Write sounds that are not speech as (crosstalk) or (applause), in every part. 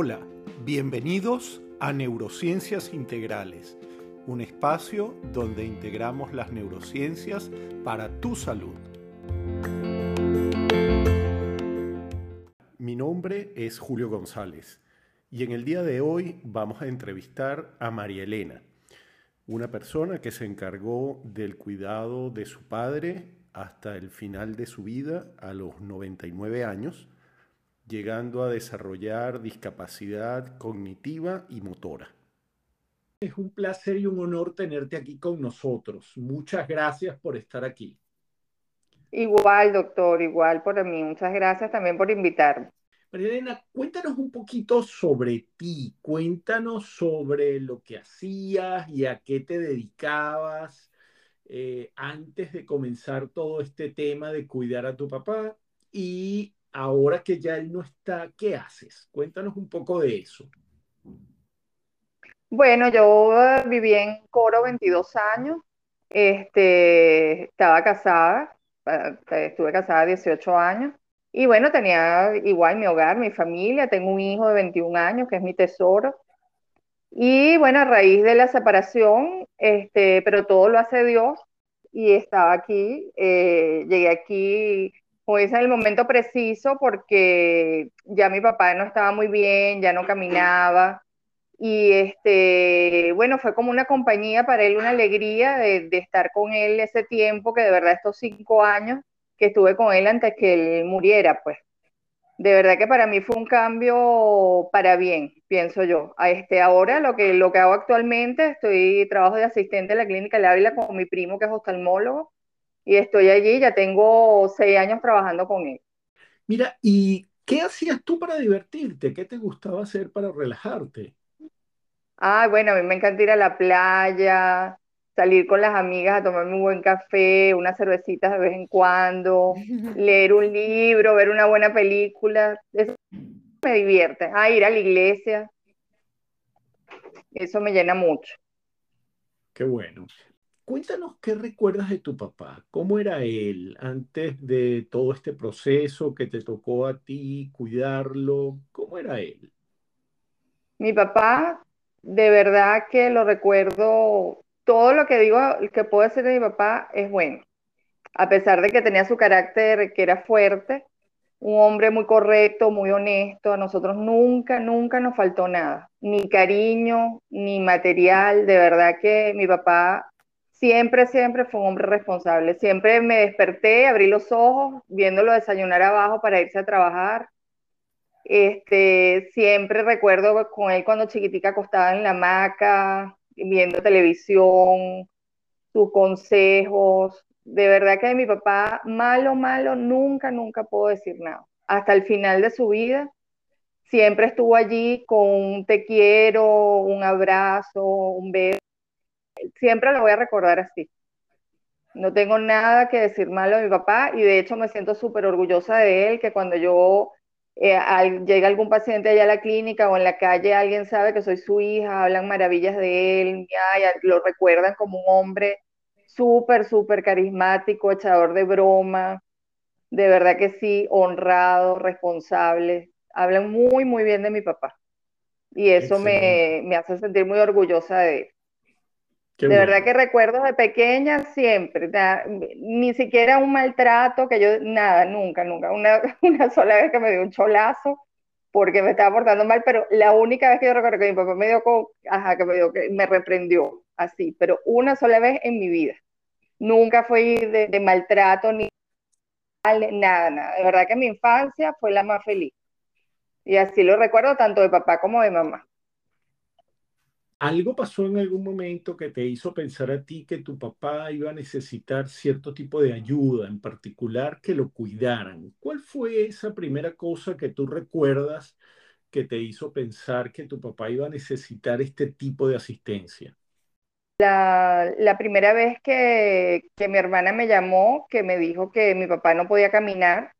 Hola, bienvenidos a Neurociencias Integrales, un espacio donde integramos las neurociencias para tu salud. Mi nombre es Julio González y en el día de hoy vamos a entrevistar a María Elena, una persona que se encargó del cuidado de su padre hasta el final de su vida a los 99 años, llegando a desarrollar discapacidad cognitiva y motora. Es un placer y un honor tenerte aquí con nosotros. Muchas gracias por estar aquí. Igual, doctor, igual por mí. Muchas gracias también por invitarme. María Elena, cuéntanos un poquito sobre ti, cuéntanos sobre lo que hacías y a qué te dedicabas eh, antes de comenzar todo este tema de cuidar a tu papá y ahora que ya él no está, ¿qué haces? Cuéntanos un poco de eso. Bueno, yo viví en Coro 22 años, este, estaba casada, estuve casada 18 años y bueno, tenía igual mi hogar, mi familia, tengo un hijo de 21 años que es mi tesoro. Y bueno, a raíz de la separación, este, pero todo lo hace Dios y estaba aquí, eh, llegué aquí, como en el momento preciso porque ya mi papá no estaba muy bien, ya no caminaba. Y este, bueno, fue como una compañía para él, una alegría de, de estar con él ese tiempo, que de verdad estos cinco años que estuve con él antes que él muriera, pues. De verdad que para mí fue un cambio para bien, pienso yo. A este, ahora lo que, lo que hago actualmente, estoy trabajo de asistente en la clínica de Ávila con mi primo que es oftalmólogo y estoy allí, ya tengo seis años trabajando con él. Mira, ¿y qué hacías tú para divertirte? ¿Qué te gustaba hacer para relajarte? Ah, bueno, a mí me encanta ir a la playa, salir con las amigas a tomarme un buen café, unas cervecitas de vez en cuando, (laughs) leer un libro, ver una buena película, eso me divierte. Ah, ir a la iglesia, eso me llena mucho. Qué bueno. Cuéntanos qué recuerdas de tu papá, cómo era él antes de todo este proceso que te tocó a ti cuidarlo, cómo era él. Mi papá, de verdad que lo recuerdo todo lo que digo que puedo decir de mi papá es bueno. A pesar de que tenía su carácter que era fuerte, un hombre muy correcto, muy honesto, a nosotros nunca, nunca nos faltó nada, ni cariño, ni material, de verdad que mi papá siempre, siempre fue un hombre responsable, siempre me desperté, abrí los ojos, viéndolo desayunar abajo para irse a trabajar, este, siempre recuerdo con él cuando chiquitica acostada en la hamaca, viendo televisión, sus consejos. De verdad que de mi papá, malo, malo, nunca, nunca puedo decir nada. Hasta el final de su vida, siempre estuvo allí con un te quiero, un abrazo, un beso. Siempre lo voy a recordar así. No tengo nada que decir malo de mi papá y de hecho me siento súper orgullosa de él, que cuando yo eh, llega algún paciente allá a la clínica o en la calle, alguien sabe que soy su hija, hablan maravillas de él, lo recuerdan como un hombre súper, súper carismático, echador de broma, de verdad que sí, honrado, responsable. Hablan muy, muy bien de mi papá. Y eso me, me, hace sentir muy orgullosa de él de verdad que recuerdo de pequeña siempre, ni siquiera un maltrato, que yo, nada, nunca, nunca. Una, (laughs) una sola vez que me dio un cholazo porque me estaba portando mal, pero la única vez que yo recuerdo que mi papá me dio, con, ajá, que me dio, que me reprendió, así, pero una sola vez en mi vida. Nunca fui de, de maltrato ni nada, nada. De verdad que mi infancia fue la más feliz. Y así lo recuerdo tanto de papá como de mamá. ¿Algo pasó en algún momento que te hizo pensar a ti que tu papá iba a necesitar cierto tipo de ayuda, en particular que lo cuidaran? ¿Cuál fue esa primera cosa que tú recuerdas que te hizo pensar que tu papá iba a necesitar este tipo de asistencia? La, primera vez que, que, mi hermana me llamó, que me dijo que mi papá no podía caminar,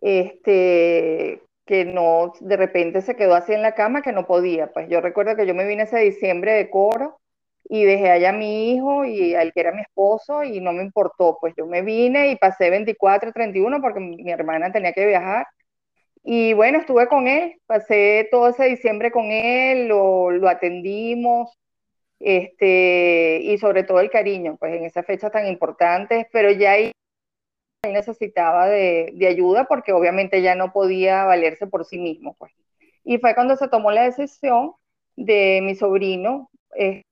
este, que no, de repente se quedó así en la cama que no podía. Pues yo recuerdo que yo me vine ese diciembre de coro y dejé allá a mi hijo y al que era mi esposo y no me importó. Pues yo me vine y pasé 24, 31 porque mi hermana tenía que viajar Y bueno, estuve con él, pasé todo ese diciembre con él, lo, atendimos, este, y sobre todo el cariño, pues en esa fecha tan importante, pero ya ahí él necesitaba de, de, ayuda porque obviamente ya no podía valerse por sí mismo, pues. Y fue cuando se tomó la decisión de mi sobrino, eh,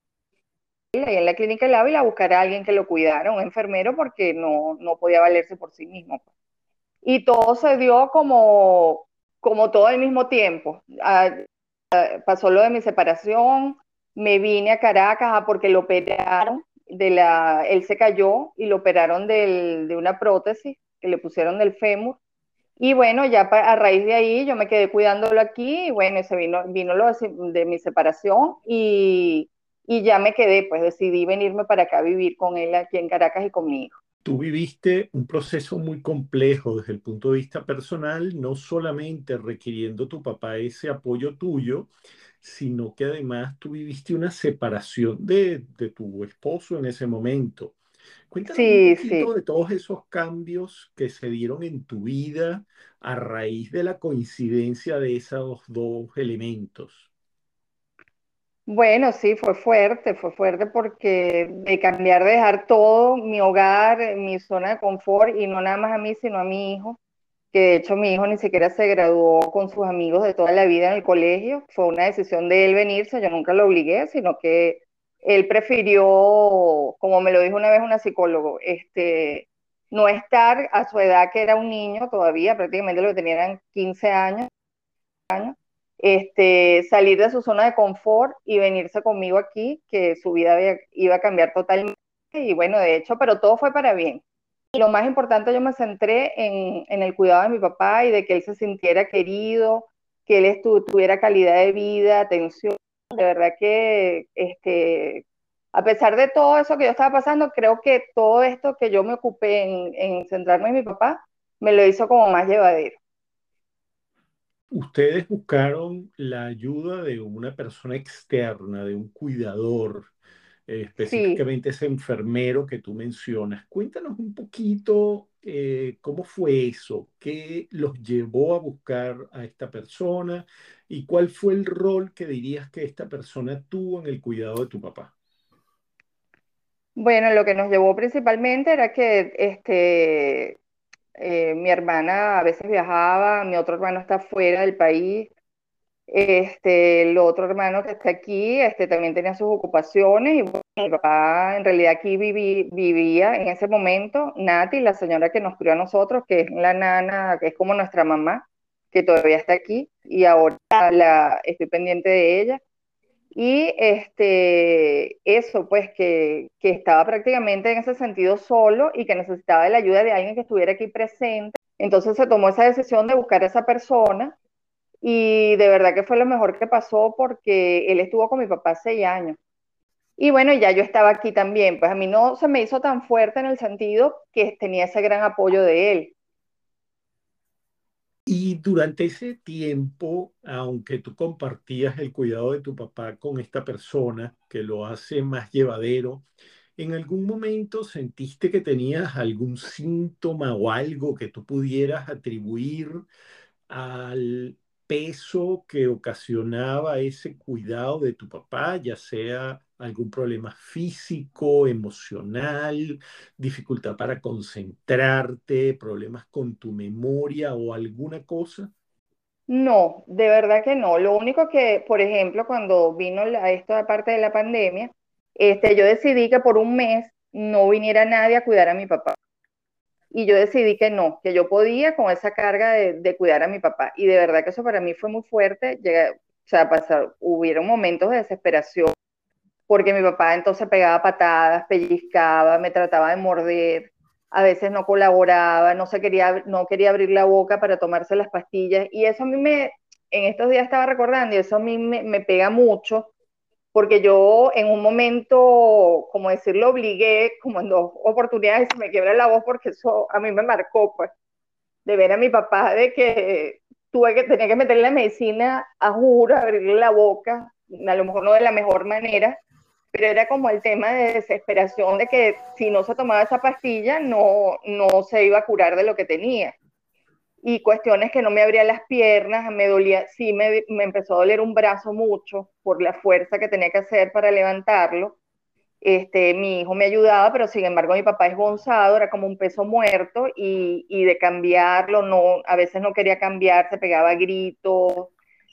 en la clínica del Ávila, buscar a alguien que lo cuidara, un enfermero, porque no, no podía valerse por sí mismo. Pues. Y todo se dio como, como todo al mismo tiempo. Ah, pasó lo de mi separación, me vine a Caracas ah, porque lo operaron, de la, él se cayó y lo operaron de una prótesis que le pusieron del fémur. Y bueno, ya a raíz de ahí yo me quedé cuidándolo aquí y bueno, se vino, vino lo de, de mi separación y, y ya me quedé, pues decidí venirme para acá a vivir con él aquí en Caracas y con mi hijo. Tú viviste un proceso muy complejo desde el punto de vista personal, no solamente requiriendo tu papá ese apoyo tuyo, sino que además tú viviste una separación de, de tu esposo en ese momento. Cuéntanos un poquito de todos esos cambios que se dieron en tu vida a raíz de la coincidencia de esos dos elementos. Bueno, sí, fue fuerte, fue fuerte porque de cambiar, de dejar todo, mi hogar, mi zona de confort, y no nada más a mí, sino a mi hijo, que de hecho mi hijo ni siquiera se graduó con sus amigos de toda la vida en el colegio, fue una decisión de él venirse, yo nunca lo obligué, sino que él prefirió, como me lo dijo una vez una psicólogo, este, no estar a su edad, que era un niño todavía, prácticamente lo que tenía eran 15 años, años este, salir de su zona de confort y venirse conmigo aquí, que su vida iba a cambiar totalmente. Y bueno, de hecho, pero todo fue para bien. Y lo más importante, yo me centré en, en el cuidado de mi papá y de que él se sintiera querido, que él tuviera calidad de vida, atención. De verdad que, este, a pesar de todo eso que yo estaba pasando, creo que todo esto que yo me ocupé en, en centrarme en mi papá, me lo hizo como más llevadero ustedes buscaron la ayuda de una persona externa, de un cuidador, eh, específicamente ese enfermero que tú mencionas. Cuéntanos un poquito eh, cómo fue eso, qué los llevó a buscar a esta persona y cuál fue el rol que dirías que esta persona tuvo en el cuidado de tu papá. Bueno, lo que nos llevó principalmente era que este, eh, mi hermana a veces viajaba, mi otro hermano está fuera del país, este, el otro hermano que está aquí, este, también tenía sus ocupaciones y mi papá en realidad aquí vivía en ese momento, Nati, la señora que nos crió a nosotros, que es la nana, que es como nuestra mamá, que todavía está aquí y ahora la, estoy pendiente de ella. Y este, eso, pues que, que, estaba prácticamente en ese sentido solo y que necesitaba la ayuda de alguien que estuviera aquí presente. Entonces se tomó esa decisión de buscar a esa persona y de verdad que fue lo mejor que pasó porque él estuvo con mi papá seis años. Y bueno, ya yo estaba aquí también, pues a mí no se me hizo tan fuerte en el sentido que tenía ese gran apoyo de él. Y durante ese tiempo, aunque tú compartías el cuidado de tu papá con esta persona, que lo hace más llevadero, ¿en algún momento sentiste que tenías algún síntoma o algo que tú pudieras atribuir al peso que ocasionaba ese cuidado de tu papá, ya sea algún problema físico, emocional, dificultad para concentrarte, problemas con tu memoria o alguna cosa? No, de verdad que no. Lo único que, por ejemplo, cuando vino la, esta parte de la pandemia, este, yo decidí que por un mes no viniera nadie a cuidar a mi papá. Y yo decidí que no, que yo podía con esa carga de, cuidar a mi papá. Y de verdad que eso para mí fue muy fuerte. Llegué, o sea, pasar, hubieron momentos de desesperación porque mi papá entonces pegaba patadas, pellizcaba, me trataba de morder, a veces no colaboraba, no, se quería, no quería abrir la boca para tomarse las pastillas, y eso a mí me, en estos días estaba recordando, y eso a mí me, me pega mucho, porque yo en un momento, como decirlo, obligué, como en dos oportunidades, se me quiebra la voz, porque eso a mí me marcó, pues, de ver a mi papá, de que tuve que, tenía que meterle la medicina a juro, abrirle la boca, a lo mejor no de la mejor manera, pero era como el tema de desesperación de que si no se tomaba esa pastilla no, no se iba a curar de lo que tenía. y cuestiones que no me abría las piernas, me dolía, sí me, me, empezó a doler un brazo mucho por la fuerza que tenía que hacer para levantarlo. Este, mi hijo me ayudaba, pero sin embargo mi papá es gonzado, era como un peso muerto y, y de cambiarlo, no, a veces no quería cambiar, se pegaba gritos,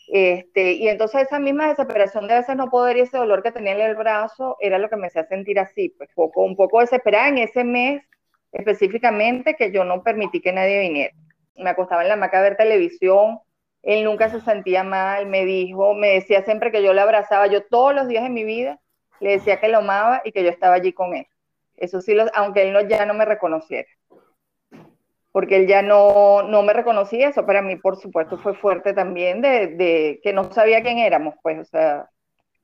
este, y entonces esa misma desesperación de a veces no poder y ese dolor que tenía en el brazo era lo que me hacía sentir así, pues poco, un poco desesperada en ese mes específicamente que yo no permití que nadie viniera me acostaba en la hamaca a ver televisión, él nunca se sentía mal, me dijo, me decía siempre que yo le abrazaba, yo todos los días de mi vida le decía que lo amaba y que yo estaba allí con él. Eso sí, aunque él no, ya no me reconociera. Porque él ya no, no me reconocía, eso para mí, por supuesto, fue fuerte también, de, de, que no sabía quién éramos, pues, o sea,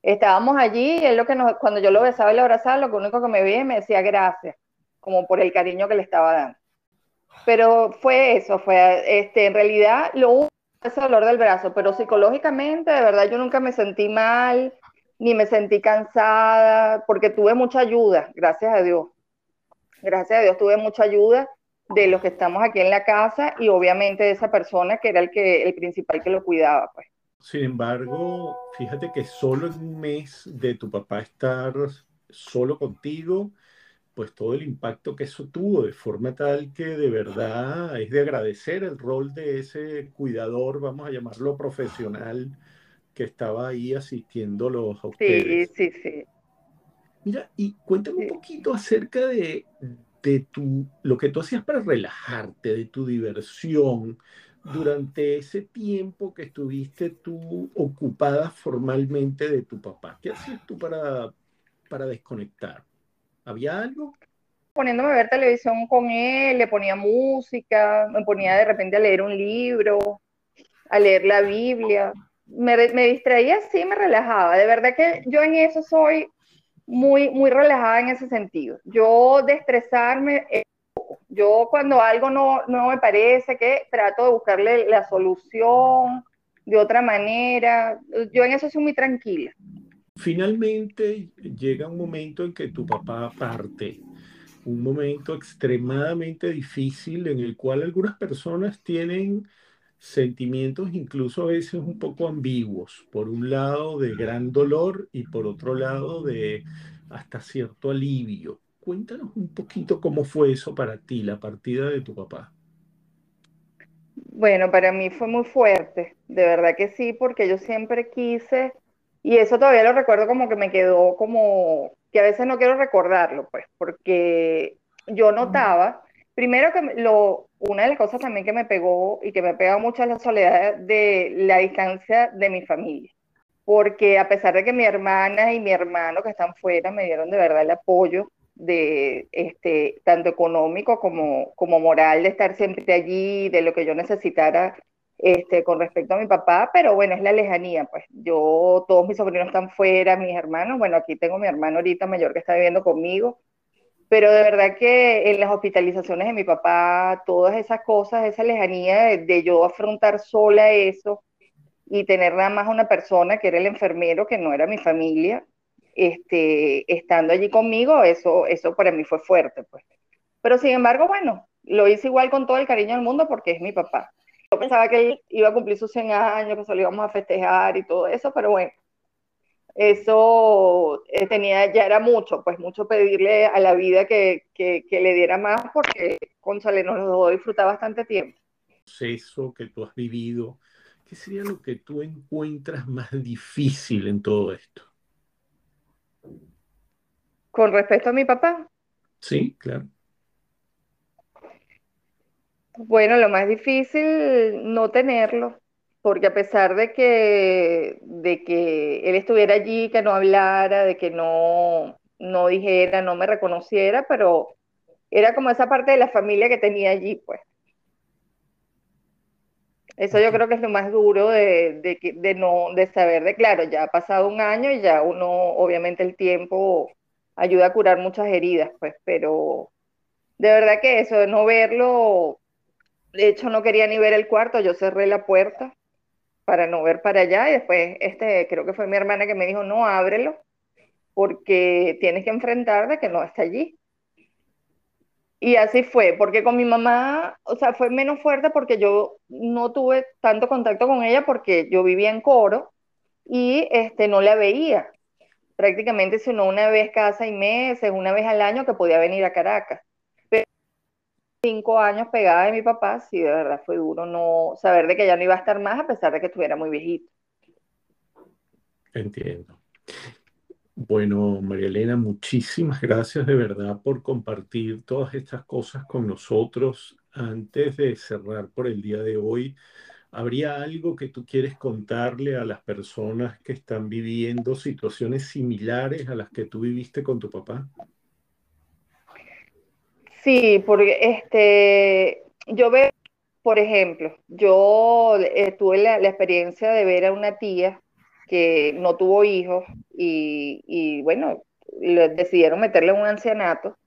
estábamos allí él lo que nos, cuando yo lo besaba y lo abrazaba, lo único que me veía me decía gracias, como por el cariño que le estaba dando. Pero fue eso, fue, este, en realidad lo hubo ese dolor del brazo, pero psicológicamente, de verdad, yo nunca me sentí mal, ni me sentí cansada, porque tuve mucha ayuda, gracias a Dios. Gracias a Dios tuve mucha ayuda de los que estamos aquí en la casa y obviamente de esa persona que era el, que, el principal que lo cuidaba. Pues. Sin embargo, fíjate que solo en un mes de tu papá estar solo contigo, pues todo el impacto que eso tuvo, de forma tal que de verdad es de agradecer el rol de ese cuidador, vamos a llamarlo profesional, que estaba ahí asistiéndolos a ustedes. Sí, sí, sí. Mira, y cuéntame un poquito acerca de, de tu, lo que tú hacías para relajarte, de tu diversión durante ese tiempo que estuviste tú ocupada formalmente de tu papá. ¿Qué hacías tú para, para desconectar? ¿Había algo? Poniéndome a ver televisión con él, le ponía música, me ponía de repente a leer un libro, a leer la Biblia. Me, me distraía así, me relajaba. De verdad que yo en eso soy muy, muy relajada en ese sentido. Yo de estresarme, eh, yo cuando algo no, no me parece, que trato de buscarle la solución de otra manera. Yo en eso soy muy tranquila. Finalmente llega un momento en que tu papá parte, un momento extremadamente difícil en el cual algunas personas tienen sentimientos incluso a veces un poco ambiguos, por un lado de gran dolor y por otro lado de hasta cierto alivio. Cuéntanos un poquito cómo fue eso para ti, la partida de tu papá. Bueno, para mí fue muy fuerte, de verdad que sí, porque yo siempre quise y eso todavía lo recuerdo como que me quedó como, que a veces no quiero recordarlo, pues, porque yo notaba, primero que lo, una de las cosas también que me pegó y que me pega mucho es la soledad de la distancia de mi familia. Porque a pesar de que mi hermana y mi hermano que están fuera me dieron de verdad el apoyo de este tanto económico como, como moral de estar siempre allí, de lo que yo necesitara este, con respecto a mi papá, pero bueno, es la lejanía, pues yo, todos mis sobrinos están fuera, mis hermanos, bueno, aquí tengo mi hermano ahorita mayor que está viviendo conmigo, pero de verdad que en las hospitalizaciones de mi papá, todas esas cosas, esa lejanía de, yo afrontar sola eso y tener nada más una persona que era el enfermero, que no era mi familia, este, estando allí conmigo, eso, eso para mí fue fuerte, pues. Pero sin embargo, bueno, lo hice igual con todo el cariño del mundo porque es mi papá. Yo pensaba que él iba a cumplir sus 100 años, que se lo íbamos a festejar y todo eso, pero bueno, eso eh, tenía, ya era mucho, pues mucho pedirle a la vida que, que, le diera más porque González nos lo dejó disfrutar bastante tiempo. Eso que tú has vivido, ¿qué sería lo que tú encuentras más difícil en todo esto? Con respecto a mi papá. Sí, claro. Bueno, lo más difícil no tenerlo, porque a pesar de que, de que él estuviera allí, que no hablara, de que no, no dijera, no me reconociera, pero era como esa parte de la familia que tenía allí, pues. Eso yo creo que es lo más duro de, de, de, no, de saber de, claro, ya ha pasado un año y ya uno, obviamente el tiempo ayuda a curar muchas heridas, pues, pero de verdad que eso, de no verlo, de hecho, no quería ni ver el cuarto, yo cerré la puerta para no ver para allá y después, este, creo que fue mi hermana que me dijo, no, ábrelo, porque tienes que enfrentar de que no está allí. Y así fue, porque con mi mamá, o sea, fue menos fuerte porque yo no tuve tanto contacto con ella porque yo vivía en Coro y este, no la veía. Prácticamente, sino una vez cada seis meses, una vez al año que podía venir a Caracas. Cinco años pegada de mi papá, sí, de verdad fue duro no saber de que ya no iba a estar más a pesar de que estuviera muy viejito. Entiendo. Bueno, María Elena, muchísimas gracias de verdad por compartir todas estas cosas con nosotros. Antes de cerrar por el día de hoy, ¿habría algo que tú quieres contarle a las personas que están viviendo situaciones similares a las que tú viviste con tu papá? Sí, porque este, yo veo, por ejemplo, yo eh, tuve la experiencia de ver a una tía que no tuvo hijos y, bueno, decidieron meterle un ancianato.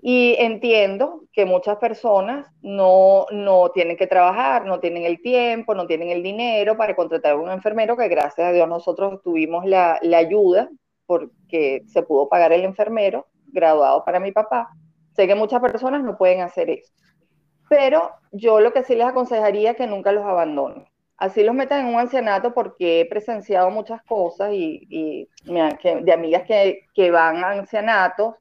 Y entiendo que muchas personas no, no tienen que trabajar, no tienen el tiempo, no tienen el dinero para contratar a un enfermero, que gracias a Dios nosotros tuvimos la, la ayuda porque se pudo pagar el enfermero graduado para mi papá. Sé que muchas personas no pueden hacer eso. Pero yo lo que sí les aconsejaría es que nunca los abandonen así los metan en un ancianato porque he presenciado muchas cosas y, de amigas que, van a ancianatos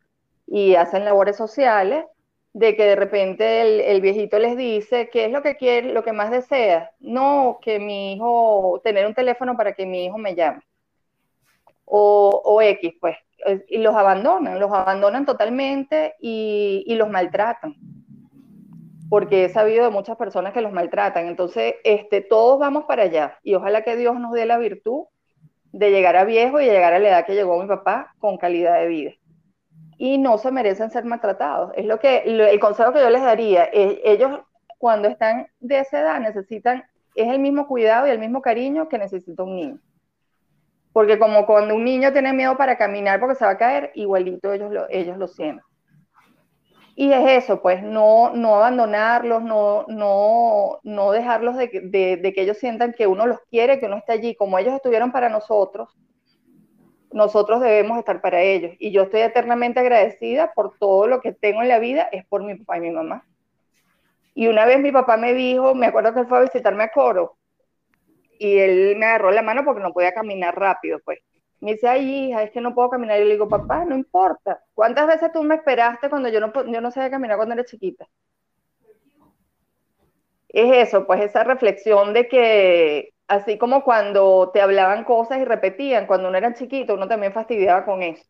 y hacen labores sociales, de que de repente el, viejito les dice, ¿qué es lo que quiere, lo que más desea? No, que mi hijo, tener un teléfono para que mi hijo me llame. O, X, pues. Y los abandonan, los abandonan totalmente y, los maltratan porque he sabido de muchas personas que los maltratan. Entonces, este, todos vamos para allá y ojalá que Dios nos dé la virtud de llegar a viejo y llegar a la edad que llegó mi papá con calidad de vida. Y no se merecen ser maltratados. Es lo que el consejo que yo les daría. ellos cuando están de esa edad necesitan es el mismo cuidado y el mismo cariño que necesita un niño. Porque como cuando un niño tiene miedo para caminar porque se va a caer, igualito ellos lo, ellos lo sienten. Y es eso, pues no, no abandonarlos, no, no, no dejarlos de, de, que ellos sientan que uno los quiere, que uno está allí. Como ellos estuvieron para nosotros, nosotros debemos estar para ellos. Y yo estoy eternamente agradecida por todo lo que tengo en la vida, es por mi papá y mi mamá. Y una vez mi papá me dijo, me acuerdo que él fue a visitarme a Coro, y él me agarró la mano porque no podía caminar rápido, pues. Me dice, ay, hija, es que no puedo caminar. Y le digo, papá, no importa. ¿Cuántas veces tú me esperaste cuando yo no, yo no sabía caminar cuando era chiquita? Es eso, pues esa reflexión de que, así como cuando te hablaban cosas y repetían, cuando uno era chiquito, uno también fastidiaba con eso.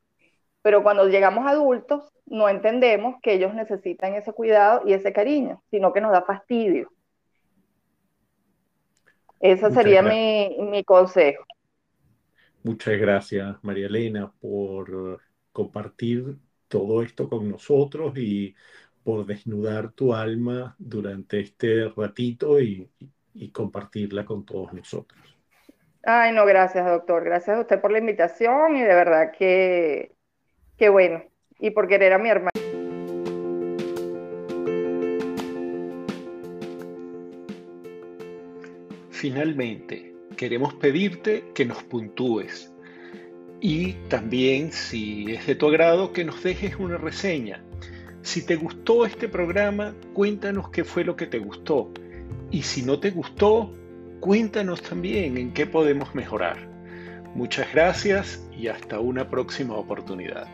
Pero cuando llegamos adultos, no entendemos que ellos necesitan ese cuidado y ese cariño, sino que nos da fastidio. Ese sería mi, mi consejo. Muchas gracias, María Elena, por compartir todo esto con nosotros y por desnudar tu alma durante este ratito y, compartirla con todos nosotros. Ay, no, gracias, doctor. Gracias a usted por la invitación y de verdad que, que bueno. Y por querer a mi hermana. Finalmente, queremos pedirte que nos puntúes y también, si es de tu agrado, que nos dejes una reseña. Si te gustó este programa, cuéntanos qué fue lo que te gustó. Y si no te gustó, cuéntanos también en qué podemos mejorar. Muchas gracias y hasta una próxima oportunidad.